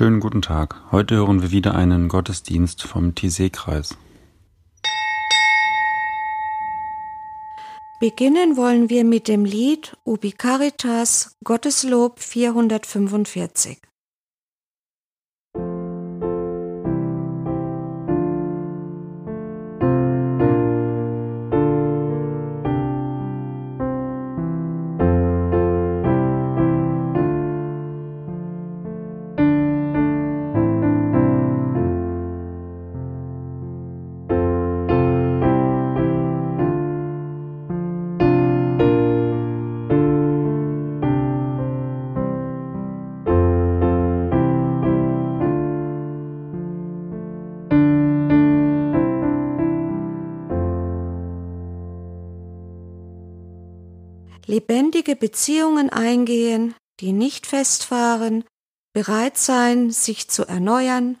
Schönen guten Tag. Heute hören wir wieder einen Gottesdienst vom Tizé-Kreis. Beginnen wollen wir mit dem Lied Ubi Caritas Gotteslob 445. lebendige Beziehungen eingehen, die nicht festfahren, bereit sein, sich zu erneuern,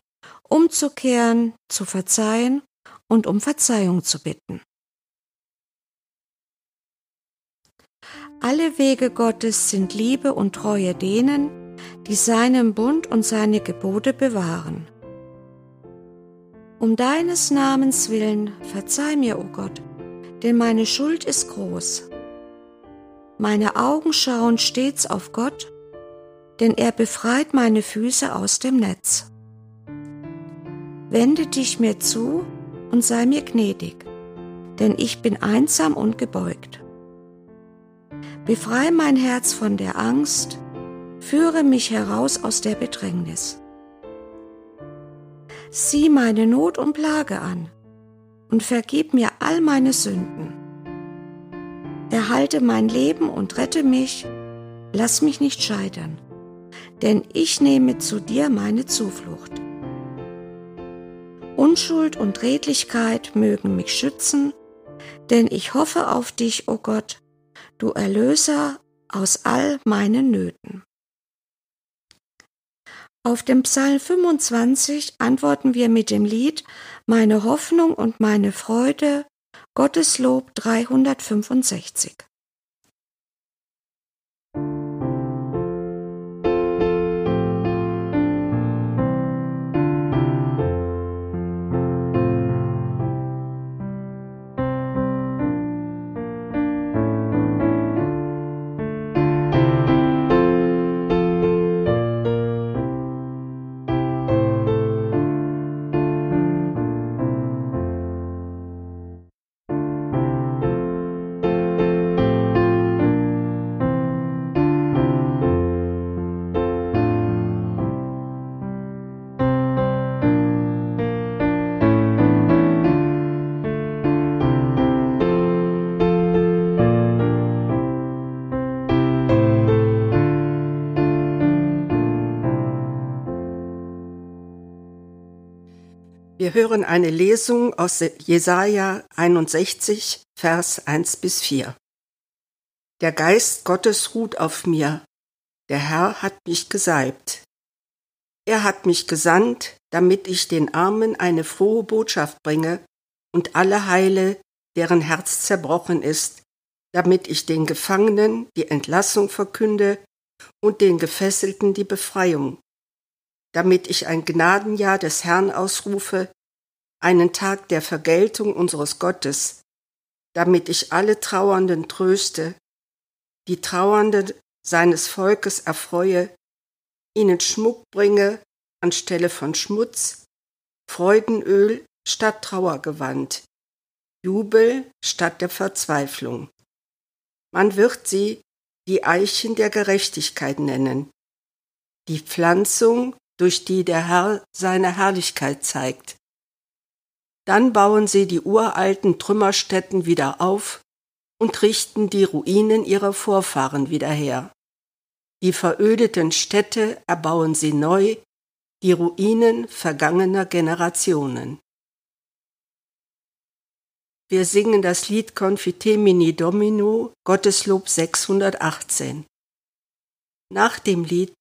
umzukehren, zu verzeihen und um Verzeihung zu bitten. Alle Wege Gottes sind Liebe und Treue denen, die seinen Bund und seine Gebote bewahren. Um deines Namens willen verzeih mir, o oh Gott, denn meine Schuld ist groß. Meine Augen schauen stets auf Gott, denn er befreit meine Füße aus dem Netz. Wende dich mir zu und sei mir gnädig, denn ich bin einsam und gebeugt. Befreie mein Herz von der Angst, führe mich heraus aus der Bedrängnis. Sieh meine Not und Plage an und vergib mir all meine Sünden Erhalte mein Leben und rette mich, lass mich nicht scheitern, denn ich nehme zu dir meine Zuflucht. Unschuld und Redlichkeit mögen mich schützen, denn ich hoffe auf dich, o oh Gott, du Erlöser aus all meinen Nöten. Auf dem Psalm 25 antworten wir mit dem Lied Meine Hoffnung und meine Freude Gotteslob 365 Wir hören eine Lesung aus Jesaja 61, Vers 1 bis 4. Der Geist Gottes ruht auf mir. Der Herr hat mich gesalbt. Er hat mich gesandt, damit ich den Armen eine frohe Botschaft bringe und alle heile, deren Herz zerbrochen ist, damit ich den Gefangenen die Entlassung verkünde und den Gefesselten die Befreiung, damit ich ein Gnadenjahr des Herrn ausrufe, einen Tag der Vergeltung unseres Gottes, damit ich alle Trauernden tröste, die Trauernden seines Volkes erfreue, ihnen Schmuck bringe anstelle von Schmutz, Freudenöl statt Trauergewand, Jubel statt der Verzweiflung. Man wird sie die Eichen der Gerechtigkeit nennen, die Pflanzung durch die der Herr seine Herrlichkeit zeigt. Dann bauen sie die uralten Trümmerstätten wieder auf und richten die Ruinen ihrer Vorfahren wieder her. Die verödeten Städte erbauen sie neu, die Ruinen vergangener Generationen. Wir singen das Lied Confitemini Domino, Gotteslob 618. Nach dem Lied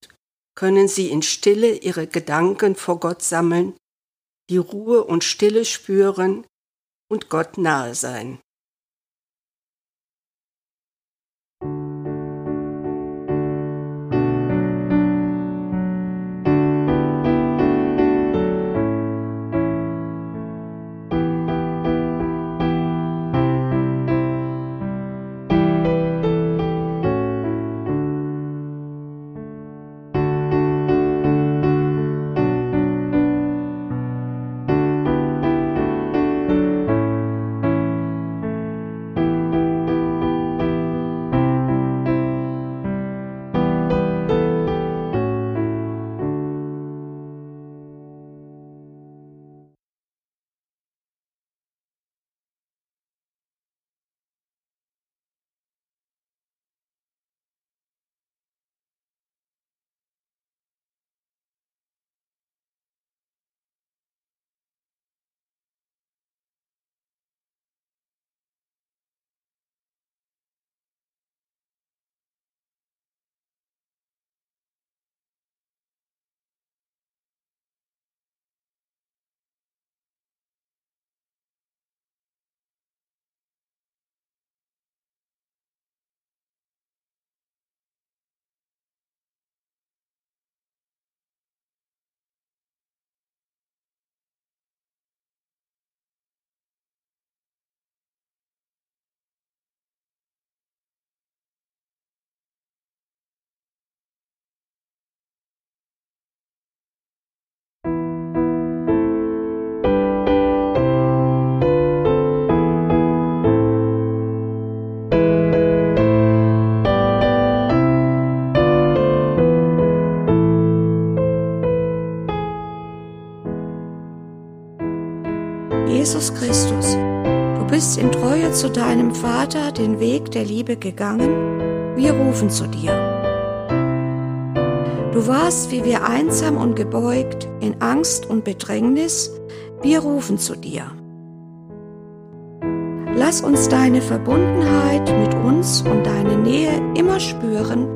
können sie in Stille ihre Gedanken vor Gott sammeln, die Ruhe und Stille spüren und Gott nahe sein. Zu deinem Vater den Weg der Liebe gegangen, wir rufen zu dir. Du warst wie wir einsam und gebeugt, in Angst und Bedrängnis, wir rufen zu dir. Lass uns deine Verbundenheit mit uns und deine Nähe immer spüren,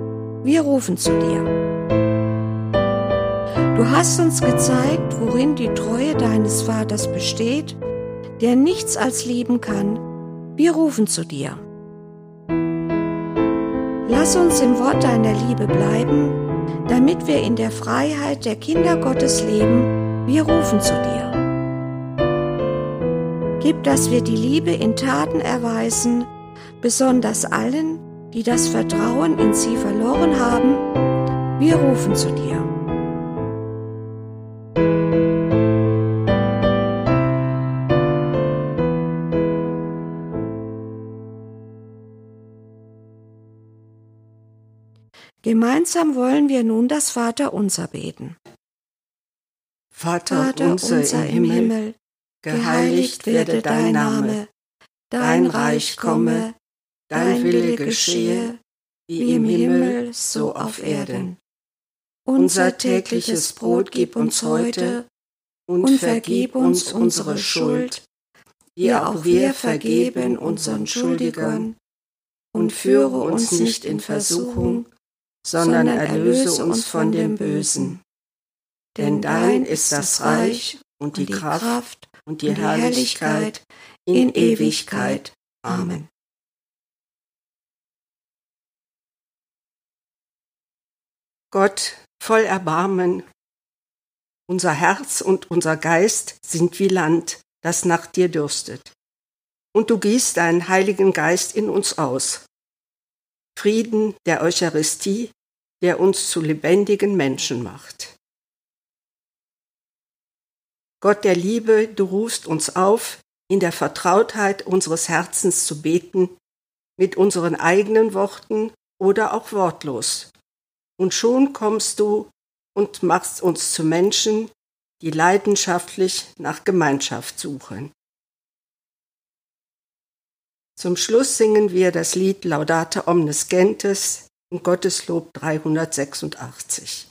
wir rufen zu dir. Du hast uns gezeigt, worin die Treue deines Vaters besteht, der nichts als lieben kann, wir rufen zu dir. Lass uns im Wort deiner Liebe bleiben, damit wir in der Freiheit der Kinder Gottes leben, wir rufen zu dir. Gib, dass wir die Liebe in Taten erweisen, besonders allen, die das Vertrauen in sie verloren haben, wir rufen zu dir. Gemeinsam wollen wir nun das Vaterunser beten. Vater, Vater unser, unser im Himmel, Himmel geheiligt werde dein Name, dein Reich komme, dein Wille geschehe, wie im Himmel, so auf Erden. Unser tägliches Brot gib uns heute und vergib uns unsere Schuld, wie auch wir vergeben unseren Schuldigern, und führe uns nicht in Versuchung, sondern erlöse uns von dem Bösen. Denn dein ist das Reich und die Kraft und die Herrlichkeit in Ewigkeit. Amen. Gott, voll Erbarmen, unser Herz und unser Geist sind wie Land, das nach dir dürstet. Und du gießt deinen Heiligen Geist in uns aus. Frieden der Eucharistie, der uns zu lebendigen Menschen macht. Gott der Liebe, du rufst uns auf, in der Vertrautheit unseres Herzens zu beten, mit unseren eigenen Worten oder auch wortlos. Und schon kommst du und machst uns zu Menschen, die leidenschaftlich nach Gemeinschaft suchen. Zum Schluss singen wir das Lied Laudate Omnes Gentes in Gotteslob 386.